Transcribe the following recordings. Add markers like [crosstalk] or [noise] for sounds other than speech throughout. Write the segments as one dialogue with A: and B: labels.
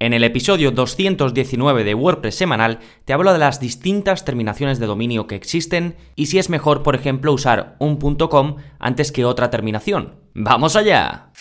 A: En el episodio 219 de WordPress semanal te hablo de las distintas terminaciones de dominio que existen y si es mejor, por ejemplo, usar un .com antes que otra terminación. ¡Vamos allá!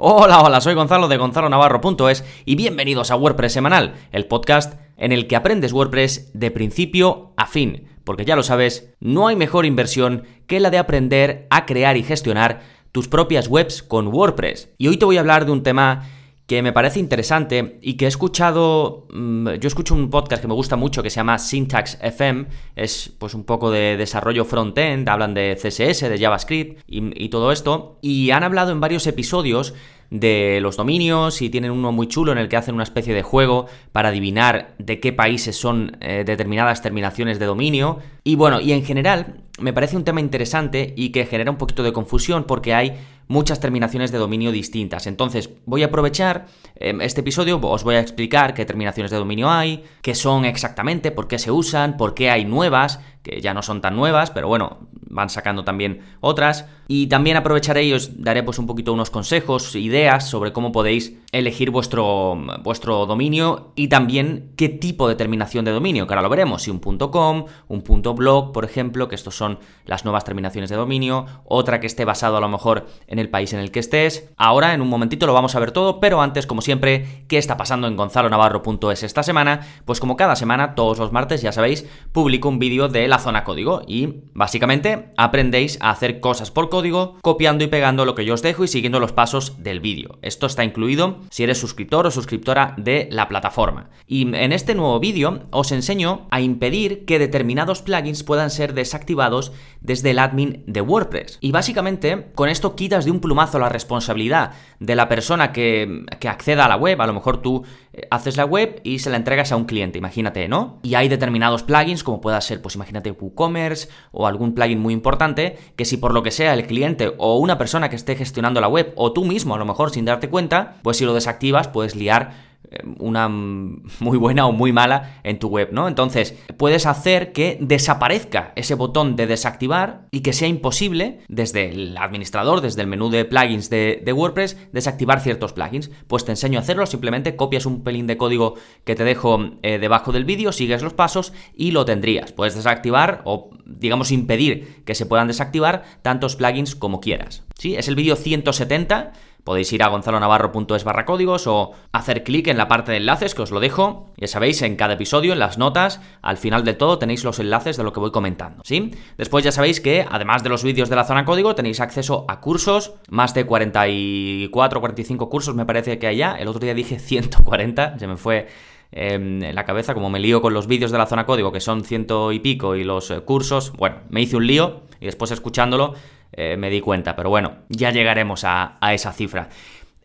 A: Hola, hola, soy Gonzalo de gonzalonavarro.es y bienvenidos a WordPress Semanal, el podcast en el que aprendes WordPress de principio a fin, porque ya lo sabes, no hay mejor inversión que la de aprender a crear y gestionar tus propias webs con WordPress. Y hoy te voy a hablar de un tema que me parece interesante y que he escuchado, mm, yo escucho un podcast que me gusta mucho que se llama Syntax FM, es pues un poco de desarrollo front-end, hablan de CSS, de JavaScript y, y todo esto, y han hablado en varios episodios de los dominios y tienen uno muy chulo en el que hacen una especie de juego para adivinar de qué países son eh, determinadas terminaciones de dominio. Y bueno, y en general me parece un tema interesante y que genera un poquito de confusión porque hay muchas terminaciones de dominio distintas. Entonces, voy a aprovechar em, este episodio, os voy a explicar qué terminaciones de dominio hay, qué son exactamente, por qué se usan, por qué hay nuevas, que ya no son tan nuevas, pero bueno, van sacando también otras. Y también aprovecharé y os daré pues un poquito unos consejos, ideas sobre cómo podéis elegir vuestro, vuestro dominio y también qué tipo de terminación de dominio, que ahora lo veremos, si un .com, un .blog, por ejemplo, que estos son las nuevas terminaciones de dominio, otra que esté basado a lo mejor en el país en el que estés. Ahora, en un momentito lo vamos a ver todo, pero antes, como siempre, ¿qué está pasando en gonzalonavarro.es esta semana? Pues como cada semana, todos los martes, ya sabéis, publico un vídeo de la zona código y básicamente aprendéis a hacer cosas por código, copiando y pegando lo que yo os dejo y siguiendo los pasos del vídeo. Esto está incluido si eres suscriptor o suscriptora de la plataforma. Y en este nuevo vídeo os enseño a impedir que determinados plugins puedan ser desactivados desde el admin de WordPress. Y básicamente con esto quitas de un plumazo la responsabilidad de la persona que, que acceda a la web. A lo mejor tú eh, haces la web y se la entregas a un cliente, imagínate, ¿no? Y hay determinados plugins, como pueda ser, pues imagínate WooCommerce o algún plugin muy importante, que si por lo que sea el cliente o una persona que esté gestionando la web o tú mismo a lo mejor sin darte cuenta, pues si lo desactivas puedes liar una muy buena o muy mala en tu web, ¿no? Entonces, puedes hacer que desaparezca ese botón de desactivar y que sea imposible desde el administrador, desde el menú de plugins de, WordPress, desactivar ciertos plugins. Pues te enseño a hacerlo, simplemente copias un pelín de código que te dejo eh, debajo del vídeo, sigues los pasos y lo tendrías. Puedes desactivar o, digamos, impedir que se puedan desactivar tantos plugins como quieras. ¿Sí? Es el vídeo 170 Podéis ir a gonzalonavarro.es barra códigos o hacer clic en la parte de enlaces que os lo dejo. Ya sabéis, en cada episodio, en las notas, al final de todo tenéis los enlaces de lo que voy comentando, ¿sí? Después ya sabéis que, además de los vídeos de la zona código, tenéis acceso a cursos, más de 44 45 cursos me parece que hay ya. El otro día dije 140, se me fue em, en la cabeza, como me lío con los vídeos de la zona código, que son ciento y pico, y los eh, cursos, bueno, me hice un lío y después escuchándolo eh, me di cuenta, pero bueno, ya llegaremos a, a esa cifra.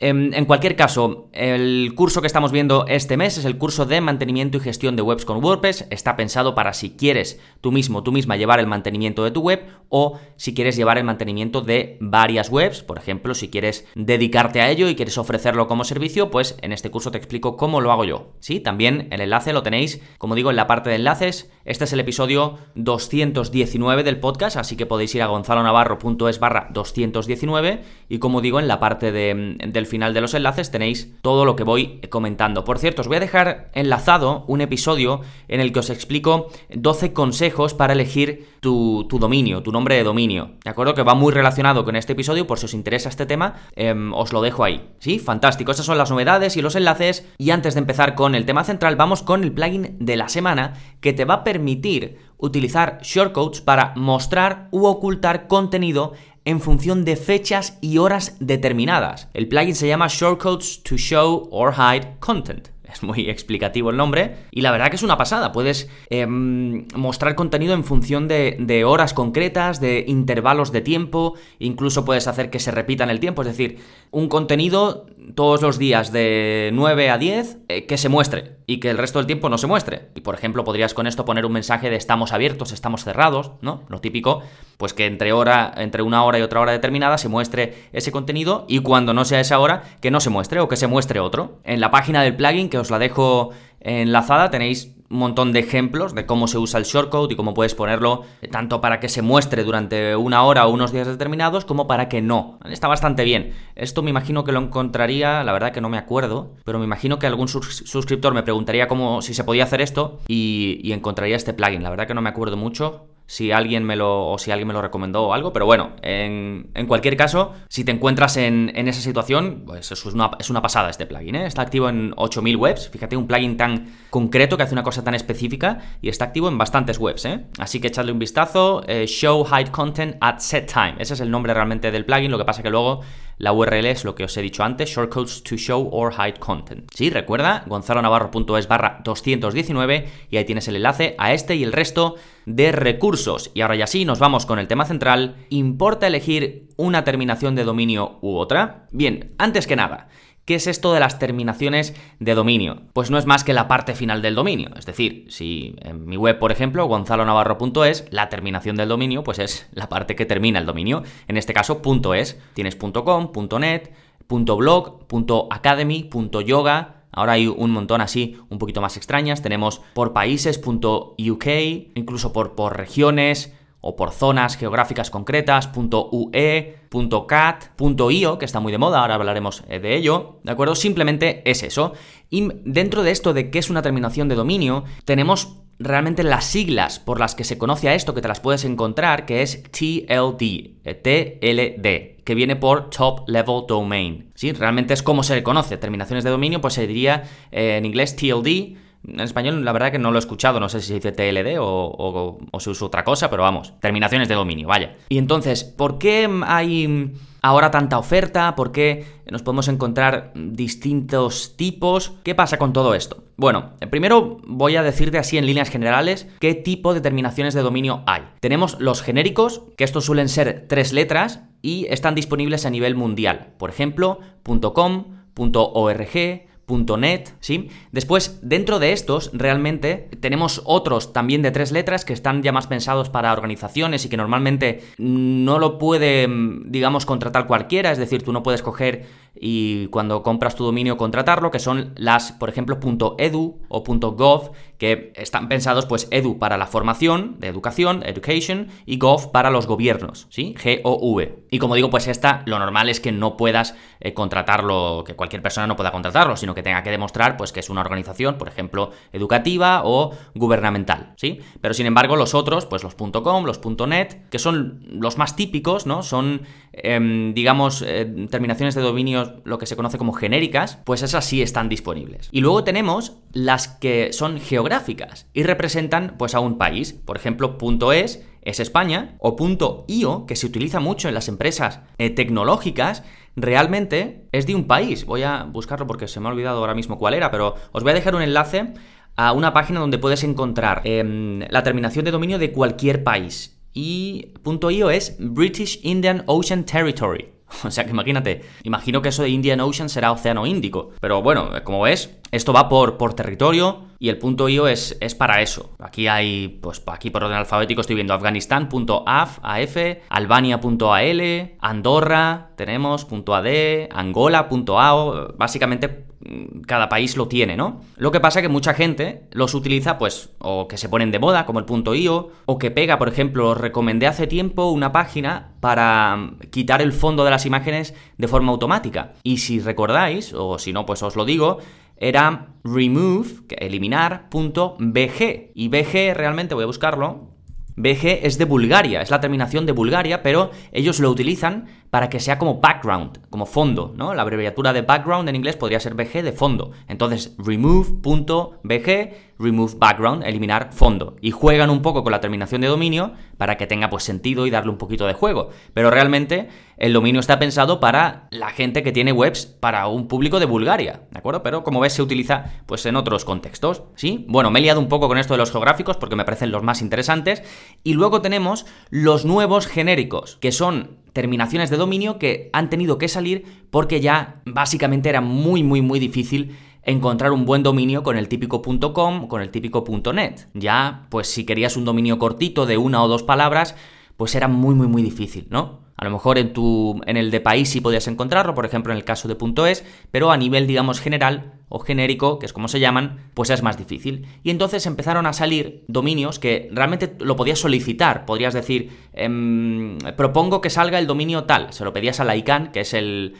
A: Em, en cualquier caso, el curso que estamos viendo este mes es el curso de mantenimiento y gestión de webs con WordPress. Está pensado para si quieres tú mismo, tú misma llevar el mantenimiento de tu web o si quieres llevar el mantenimiento de varias webs. Por ejemplo, si quieres dedicarte a ello y quieres ofrecerlo como servicio, pues en este curso te explico cómo lo hago yo. Sí, también el enlace lo tenéis, como digo, en la parte de enlaces. Este es el episodio 219 del podcast, así que podéis ir a gonzalonavarro.es barra 219 y como digo, en la parte de, del final de los enlaces tenéis todo lo que voy comentando. Por cierto, os voy a dejar enlazado un episodio en el que os explico 12 consejos para elegir tu, dominio, tu nombre de dominio. ¿De acuerdo? Que va muy relacionado con este episodio, por si os interesa este tema, em, os lo dejo ahí. ¿Sí? Fantástico. Esas son las novedades y los enlaces. Y antes de empezar con el tema central, vamos con el plugin de la semana que te va a permitir utilizar shortcodes para mostrar u ocultar contenido en función de fechas y horas determinadas. El plugin se llama Shortcodes to Show or Hide Content. Es muy explicativo el nombre y la verdad que es una pasada. Puedes em, mostrar contenido en función de, horas concretas, de intervalos de tiempo, incluso puedes hacer que se repita en el tiempo, es decir, un contenido todos los días de 9 a 10 eh, que se muestre y que el resto del tiempo no se muestre. Y por ejemplo podrías con esto poner un mensaje de estamos abiertos, estamos cerrados, ¿no? Lo típico pues que entre, hora, entre una hora y otra hora determinada se muestre ese contenido y cuando no sea esa hora, que no se muestre o que se muestre otro. En la página del plugin, que os la dejo enlazada, tenéis un montón de ejemplos de cómo se usa el shortcode y cómo puedes ponerlo tanto para que se muestre durante una hora o unos días determinados como para que no. Está bastante bien. Esto me imagino que lo encontraría, la verdad que no me acuerdo, pero me imagino que algún suscriptor me preguntaría cómo si se podía hacer esto y encontraría este plugin. La verdad que no me acuerdo mucho, si alguien me lo, o si alguien me lo recomendó o algo, pero bueno, en, cualquier caso, si te encuentras en, esa situación, pues es una, es una pasada este plugin, ¿eh? Está activo en 8000 webs, fíjate, un plugin tan concreto que hace una cosa tan específica y está activo en bastantes webs, ¿eh? Así que echadle un vistazo, eh, Show Hide Content at Set Time, ese es el nombre realmente del plugin, lo que pasa que luego la URL es lo que os he dicho antes, shortcodes to show or hide content. Sí, recuerda, gonzalonavarro.es barra 219 y ahí tienes el enlace a este y el resto de recursos. Y ahora ya sí, nos vamos con el tema central. ¿Importa elegir una terminación de dominio u otra? Bien, antes que nada, ¿Qué es esto de las terminaciones de dominio? Pues no es más que la parte final del dominio. Es decir, si en mi web, por ejemplo, gonzalonavarro.es, la terminación del dominio, pues es la parte que termina el dominio. En este caso, .es. Tienes .com, .net, .blog, .academy, .yoga, Ahora hay un montón así, un poquito más extrañas. Tenemos por países, .uk, incluso por, por regiones, o por zonas geográficas concretas, .ue, .cat, .io, que está muy de moda, ahora hablaremos eh, de ello, ¿de acuerdo? Simplemente es eso. Y dentro de esto de qué es una terminación de dominio, tenemos realmente las siglas por las que se conoce a esto, que te las puedes encontrar, que es TLD, eh, TLD, que viene por Top Level Domain. ¿Sí? Realmente es como se le conoce. Terminaciones de dominio, pues se diría eh, en inglés TLD, en español, la verdad que no lo he escuchado, no sé si se dice TLD o, se usa otra cosa, pero vamos, terminaciones de dominio, vaya. Y entonces, ¿por qué hay ahora tanta oferta? ¿Por qué nos podemos encontrar distintos tipos? ¿Qué pasa con todo esto? Bueno, primero voy a decirte así en líneas generales qué tipo de terminaciones de dominio hay. Tenemos los genéricos, que estos suelen ser tres letras y están disponibles a nivel mundial. Por ejemplo, .com, .org, .net, ¿sí? Después, dentro de estos, realmente tenemos otros también de tres letras que están ya más pensados para organizaciones y que normalmente no lo puede, digamos, contratar cualquiera, es decir, tú no puedes coger y cuando compras tu dominio contratarlo, que son las, por ejemplo, .edu o .gov, que están pensados pues edu para la formación de educación, education, y gov para los gobiernos, ¿sí? G-O-V. Y como digo, pues esta lo normal es que no puedas eh, contratarlo, que cualquier persona no pueda contratarlo, sino que tenga que demostrar pues que es una organización, por ejemplo, educativa o gubernamental, ¿sí? Pero sin embargo, los otros, pues los .com, los .net, que son los más típicos, ¿no? Son, em, digamos, eh, terminaciones de dominio lo que se conoce como genéricas, pues esas sí están disponibles. Y luego tenemos las que son geográficas y representan pues a un país. Por ejemplo, .es es España o .io, que se utiliza mucho en las empresas eh, tecnológicas, realmente es de un país. Voy a buscarlo porque se me ha olvidado ahora mismo cuál era, pero os voy a dejar un enlace a una página donde puedes encontrar em, la terminación de dominio de cualquier país. Y .io es British Indian Ocean Territory. [laughs] O sea que imagínate, imagino que eso de Indian Ocean será Océano Índico. Pero bueno, como ves, esto va por, por territorio y el punto .io es, es para eso. Aquí hay, pues aquí por orden alfabético estoy viendo Afganistán.af, AF, Albania.al, Andorra, tenemos .ad, Angola.ao, básicamente mm, cada país lo tiene, ¿no? Lo que pasa es que mucha gente los utiliza, pues, o que se ponen de moda, como el punto .io, o que pega, por ejemplo, recomendé hace tiempo una página para mm, quitar el fondo de las imágenes de forma automática. Y si recordáis, o si no, pues os lo digo, era remove, eliminar, punto bg. Y bg realmente, voy a buscarlo, BG es de Bulgaria, es la terminación de Bulgaria, pero ellos lo utilizan para que sea como background, como fondo, ¿no? La abreviatura de background en inglés podría ser BG de fondo. Entonces, remove.bg, remove background, eliminar fondo. Y juegan un poco con la terminación de dominio para que tenga pues sentido y darle un poquito de juego. Pero realmente el dominio está pensado para la gente que tiene webs para un público de Bulgaria, ¿de acuerdo? Pero como ves se utiliza pues en otros contextos, ¿sí? Bueno, me he liado un poco con esto de los geográficos porque me parecen los más interesantes. Y luego tenemos los nuevos genéricos, que son terminaciones de dominio que han tenido que salir porque ya básicamente era muy, muy, muy difícil encontrar un buen dominio con el típico .com, con el típico .net. Ya, pues si querías un dominio cortito de una o dos palabras, pues era muy, muy, muy difícil, ¿no? A lo mejor en, tu, en el de país sí podías encontrarlo, por ejemplo en el caso de .es, pero a nivel, digamos, general o genérico, que es como se llaman, pues es más difícil. Y entonces empezaron a salir dominios que realmente lo podías solicitar. Podrías decir, em, propongo que salga el dominio tal. Se lo pedías a la ICANN, que es el,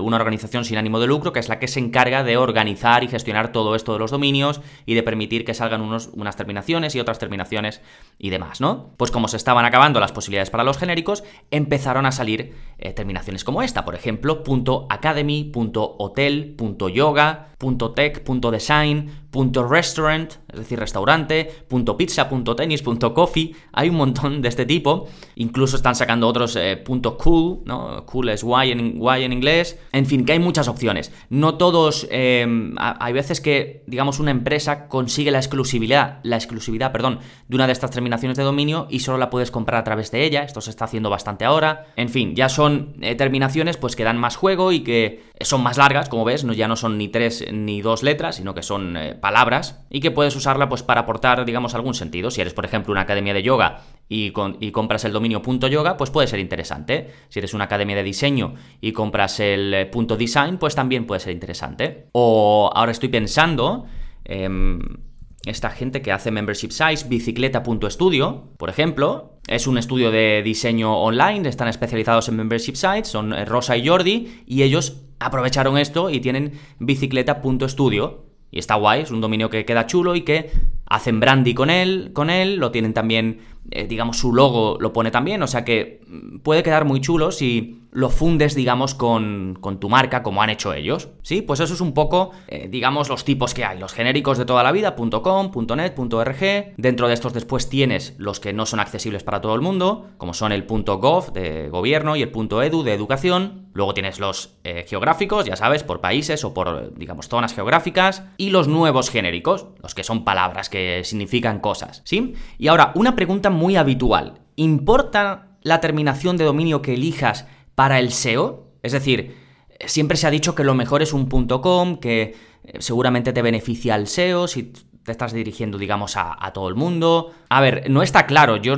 A: una organización sin ánimo de lucro, que es la que se encarga de organizar y gestionar todo esto de los dominios y de permitir que salgan unos, unas terminaciones y otras terminaciones y demás, ¿no? Pues como se estaban acabando las posibilidades para los genéricos, empezaron a salir eh, terminaciones como esta, por ejemplo, .academy, .hotel, .yoga, .tech, .design, .restaurant, es decir, restaurante, .pizza, .tenis, .coffee, hay un montón de este tipo, incluso están sacando otros eh, .cool, ¿no? Cool es Y en, y en inglés, en fin, que hay muchas opciones. No todos, em, hay veces que, digamos, una empresa consigue la exclusividad, la exclusividad, perdón, de una de estas terminaciones de dominio y solo la puedes comprar a través de ella, esto se está haciendo bastante ahora, en fin, ya son eh, terminaciones pues que dan más juego y que son más largas, como ves, no, ya no son ni tres ni dos letras, sino que son eh, palabras y que puedes usarla pues para aportar, digamos, algún sentido. Si eres, por ejemplo, una academia de yoga y, compras el dominio .yoga, pues puede ser interesante. Si eres una academia de diseño y compras el eh, punto .design, pues también puede ser interesante. O ahora estoy pensando... Em, esta gente que hace membership sites, bicicleta.studio, por ejemplo, es un estudio de diseño online, están especializados en membership sites, son eh, Rosa y Jordi, y ellos aprovecharon esto y tienen bicicleta.studio. Y está guay, es un dominio que queda chulo y que hacen brandy con él, con él, lo tienen también, eh, digamos, su logo lo pone también, o sea que mm, puede quedar muy chulo si lo fundes, digamos, con, tu marca, como han hecho ellos. Sí, pues eso es un poco, eh, digamos, los tipos que hay. Los genéricos de toda la vida, .com, .org. Dentro de estos después tienes los que no son accesibles para todo el mundo, como son el .gov de gobierno y el .edu de educación. Luego tienes los eh, geográficos, ya sabes, por países o por, digamos, zonas geográficas. Y los nuevos genéricos, los que son palabras que significan cosas, ¿sí? Y ahora, una pregunta muy habitual. ¿Importa la terminación de dominio que elijas para el SEO. Es decir, siempre se ha dicho que lo mejor es un .com, que eh, seguramente te beneficia el SEO si te estás dirigiendo, digamos, a, todo el mundo. A ver, no está claro, yo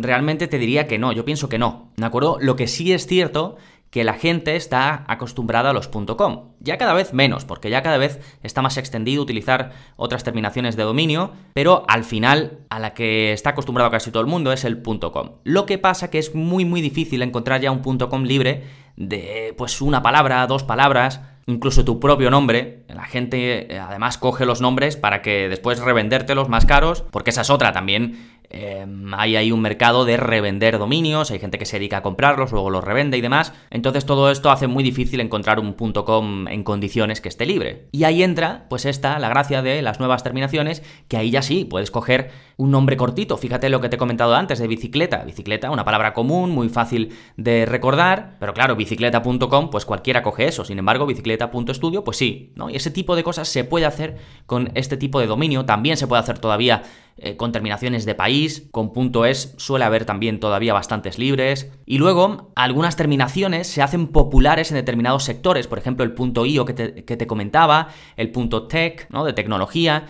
A: realmente te diría que no, yo pienso que no, ¿de acuerdo? Lo que sí es cierto que la gente está acostumbrada a los .com. Ya cada vez menos, porque ya cada vez está más extendido utilizar otras terminaciones de dominio, pero al final a la que está acostumbrado casi todo el mundo es el .com. Lo que pasa que es muy muy difícil encontrar ya un .com libre de pues una palabra, dos palabras, incluso tu propio nombre. La gente eh, además coge los nombres para que después revendértelos más caros, porque esa es otra también Em, hay ahí un mercado de revender dominios, hay gente que se dedica a comprarlos, luego los revende y demás. Entonces todo esto hace muy difícil encontrar un .com en condiciones que esté libre. Y ahí entra, pues esta, la gracia de las nuevas terminaciones, que ahí ya sí, puedes coger un nombre cortito. Fíjate lo que te he comentado antes de bicicleta. Bicicleta, una palabra común, muy fácil de recordar, pero claro, bicicleta.com, pues cualquiera coge eso. Sin embargo, bicicleta.studio, pues sí, ¿no? Y ese tipo de cosas se puede hacer con este tipo de dominio. También se puede hacer todavía eh, con terminaciones de país, con punto .es suele haber también todavía bastantes libres. Y luego, algunas terminaciones se hacen populares en determinados sectores, por ejemplo, el punto .io que te, que te comentaba, el punto .tech, ¿no? De tecnología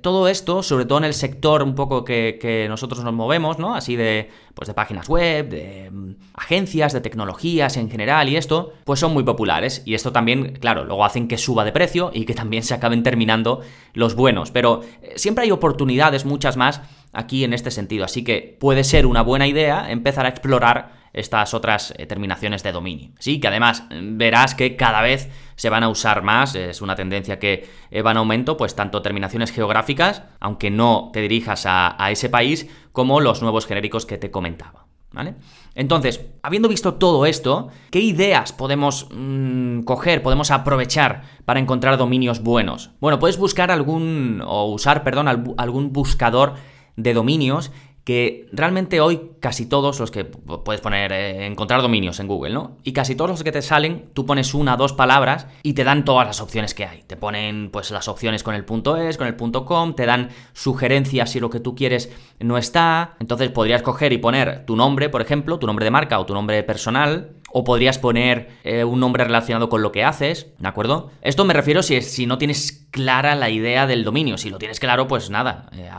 A: todo esto, sobre todo en el sector un poco que, nosotros nos movemos, ¿no? Así de, pues de páginas web, de mm, agencias, de tecnologías en general y esto, pues son muy populares. Y esto también, claro, luego hacen que suba de precio y que también se acaben terminando los buenos. Pero eh, siempre hay oportunidades, muchas más, aquí en este sentido. Así que puede ser una buena idea empezar a explorar estas otras eh, terminaciones de dominio. Sí, que además mm, verás que cada vez se van a usar más, es una tendencia que eh, va en aumento, pues tanto terminaciones geográficas, aunque no te dirijas a, ese país, como los nuevos genéricos que te comentaba. ¿Vale? Entonces, habiendo visto todo esto, ¿qué ideas podemos mm, coger, podemos aprovechar para encontrar dominios buenos? Bueno, puedes buscar algún, o usar, perdón, algún buscador de dominios que realmente hoy casi todos los que puedes poner, eh, encontrar dominios en Google, ¿no? Y casi todos los que te salen, tú pones una, dos palabras y te dan todas las opciones que hay. Te ponen pues las opciones con el punto .es, con el punto .com, te dan sugerencias si lo que tú quieres no está. Entonces podrías coger y poner tu nombre, por ejemplo, tu nombre de marca o tu nombre personal o podrías poner eh, un nombre relacionado con lo que haces, ¿de acuerdo? Esto me refiero si, no tienes clara la idea del dominio. Si lo tienes claro, pues nada, eh,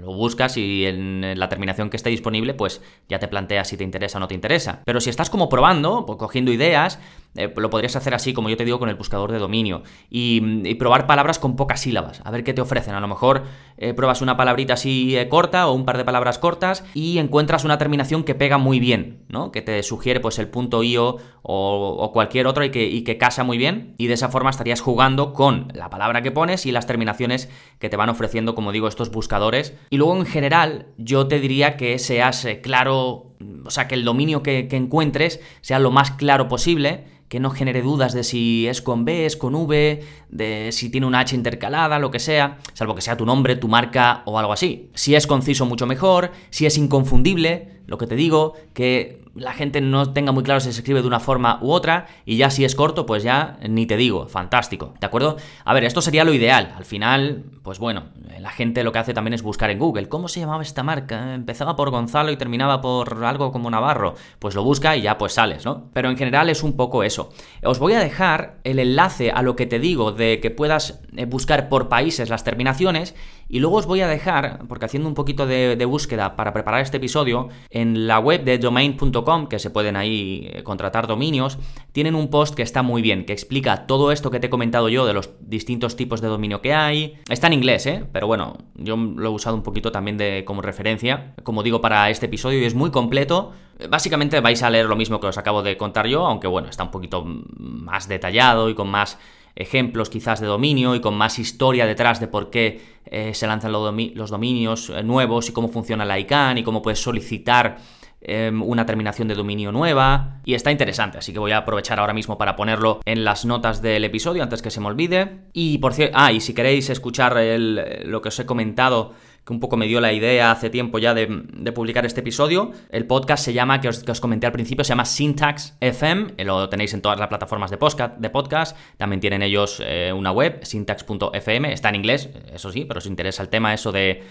A: lo buscas y en la terminación que esté disponible, pues ya te planteas si te interesa o no te interesa. Pero si estás como probando, pues, cogiendo ideas, eh, lo podrías hacer así, como yo te digo, con el buscador de dominio. Y, probar palabras con pocas sílabas, a ver qué te ofrecen. A lo mejor eh, pruebas una palabrita así eh, corta o un par de palabras cortas y encuentras una terminación que pega muy bien, ¿no? Que te sugiere pues el punto io o, cualquier otro y que, y que casa muy bien. Y de esa forma estarías jugando con la palabra que pones y las terminaciones que te van ofreciendo, como digo, estos buscadores. Y luego en general, yo te diría que seas claro, o sea, que el dominio que encuentres sea lo más claro posible que no genere dudas de si es con B, es con V, de si tiene una H intercalada, lo que sea, salvo que sea tu nombre, tu marca o algo así. Si es conciso, mucho mejor, si es inconfundible, lo que te digo, que la gente no tenga muy claro si se escribe de una forma u otra, y ya si es corto, pues ya ni te digo, fantástico, ¿de acuerdo? A ver, esto sería lo ideal, al final, pues bueno, la gente lo que hace también es buscar en Google, ¿cómo se llamaba esta marca? Empezaba por Gonzalo y terminaba por algo como Navarro, pues lo busca y ya pues sales, ¿no? Pero en general es un poco eso. Os voy a dejar el enlace a lo que te digo de que puedas eh, buscar por países las terminaciones, y luego os voy a dejar, porque haciendo un poquito de, de búsqueda para preparar este episodio, en la web de domain.com que se pueden ahí eh, contratar dominios, tienen un post que está muy bien, que explica todo esto que te he comentado yo de los distintos tipos de dominio que hay. Está en inglés, ¿eh? Pero bueno, yo lo he usado un poquito también de, como referencia, como digo, para este episodio y es muy completo. Básicamente vais a leer lo mismo que os acabo de contar yo, aunque bueno, está un poquito más detallado y con más ejemplos quizás de dominio y con más historia detrás de por qué eh, se lanzan los, dominios eh, nuevos y cómo funciona la ICANN y cómo puedes solicitar Em, una terminación de dominio nueva y está interesante, así que voy a aprovechar ahora mismo para ponerlo en las notas del episodio antes que se me olvide. Y por cierto, ah, y si queréis escuchar lo que os he comentado un poco me dio la idea hace tiempo ya de, publicar este episodio. El podcast se llama, que os, comenté al principio, se llama Syntax FM, eh, lo tenéis en todas las plataformas de podcast, de podcast. también tienen ellos eh, una web, syntax.fm, está en inglés, eso sí, pero os interesa el tema eso de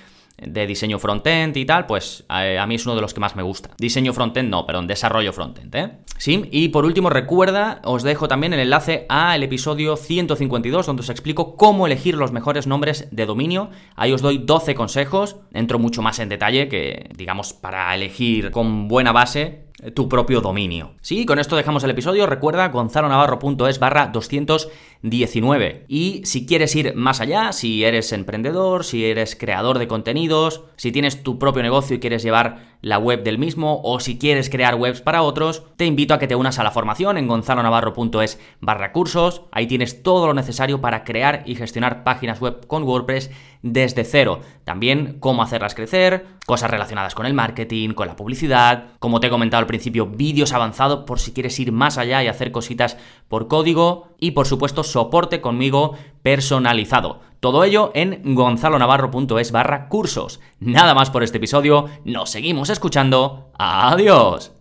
A: de diseño frontend y tal, pues a, mí es uno de los que más me gusta. Diseño frontend no, perdón, desarrollo frontend, ¿eh? Sí, y por último recuerda, os dejo también el enlace al episodio 152 donde os explico cómo elegir los mejores nombres de dominio. Ahí os doy 12 consejos, entro mucho más en detalle que, digamos, para elegir con buena base tu propio dominio. Sí, con esto dejamos el episodio. Recuerda gonzalonavarro.es barra 219. Y si quieres ir más allá, si eres emprendedor, si eres creador de contenidos, si tienes tu propio negocio y quieres llevar la web del mismo o si quieres crear webs para otros, te invito a que te unas a la formación en gonzalonavarro.es barra cursos. Ahí tienes todo lo necesario para crear y gestionar páginas web con WordPress desde cero. También cómo hacerlas crecer, cosas relacionadas con el marketing, con la publicidad, como te he comentado al principio, vídeos avanzados por si quieres ir más allá y hacer cositas por código y por supuesto soporte conmigo personalizado. Todo ello en gonzalonavarro.es barra cursos. Nada más por este episodio, nos seguimos escuchando. Adiós.